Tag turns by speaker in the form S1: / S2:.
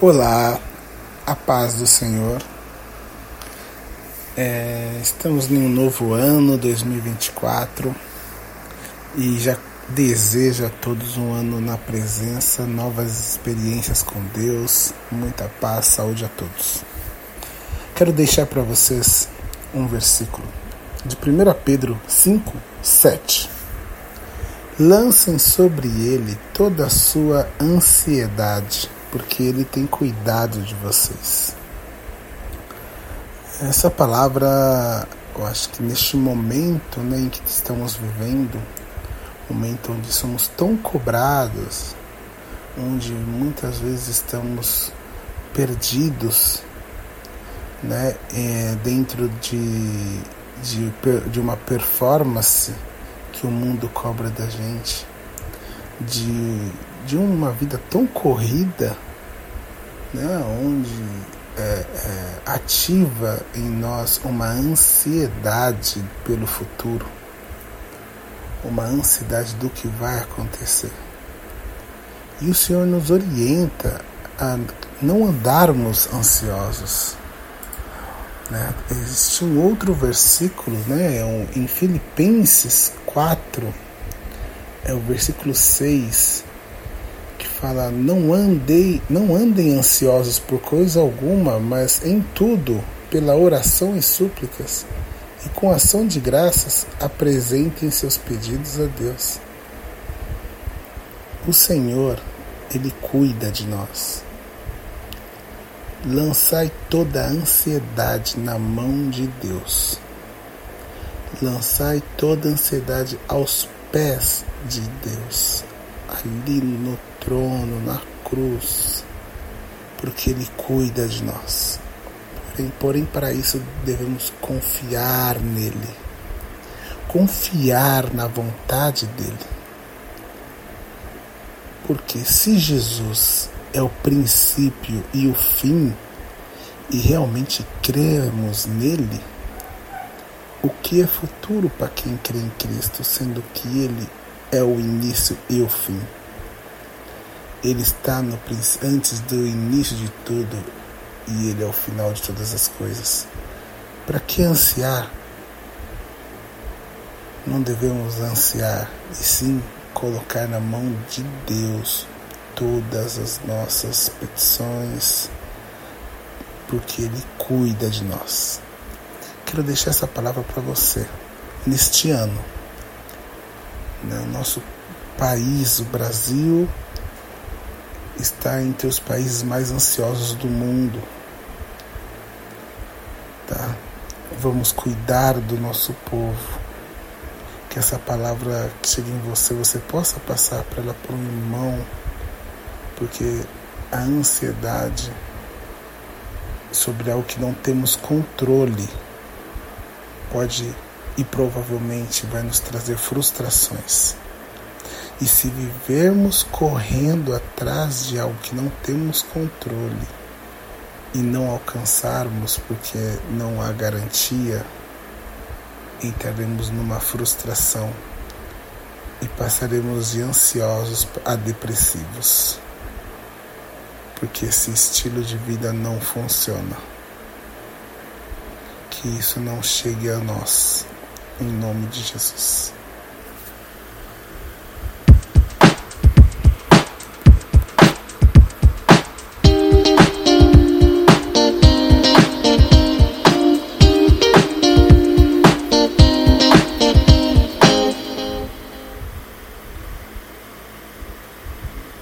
S1: Olá, a paz do Senhor. É, estamos em um novo ano, 2024, e já desejo a todos um ano na presença, novas experiências com Deus, muita paz, saúde a todos. Quero deixar para vocês um versículo de 1 Pedro 5, 7. Lancem sobre ele toda a sua ansiedade porque Ele tem cuidado de vocês. Essa palavra, eu acho que neste momento né, em que estamos vivendo, momento onde somos tão cobrados, onde muitas vezes estamos perdidos né, é, dentro de, de, de uma performance que o mundo cobra da gente, de de uma vida tão corrida, né, onde é, é, ativa em nós uma ansiedade pelo futuro, uma ansiedade do que vai acontecer. E o Senhor nos orienta a não andarmos ansiosos. Né? Existe um outro versículo, né? É em Filipenses 4, é o versículo 6, fala: "Não andei, não andem ansiosos por coisa alguma, mas em tudo, pela oração e súplicas, e com ação de graças, apresentem seus pedidos a Deus." O Senhor, ele cuida de nós. Lançai toda a ansiedade na mão de Deus. Lançai toda a ansiedade aos pés de Deus ali no trono, na cruz, porque Ele cuida de nós. Porém, porém, para isso devemos confiar nele, confiar na vontade dele. Porque se Jesus é o princípio e o fim, e realmente cremos nele, o que é futuro para quem crê em Cristo, sendo que ele é o início e o fim. Ele está no, antes do início de tudo e ele é o final de todas as coisas. Para que ansiar? Não devemos ansiar, e sim colocar na mão de Deus todas as nossas petições, porque Ele cuida de nós. Quero deixar essa palavra para você neste ano. Né? Nosso país, o Brasil, está entre os países mais ansiosos do mundo. Tá? Vamos cuidar do nosso povo. Que essa palavra que chegue em você, você possa passar para ela para um irmão, porque a ansiedade sobre algo que não temos controle pode e provavelmente vai nos trazer frustrações. E se vivermos correndo atrás de algo que não temos controle e não alcançarmos porque não há garantia, entraremos numa frustração e passaremos de ansiosos a depressivos. Porque esse estilo de vida não funciona. Que isso não chegue a nós. Em nome de Jesus.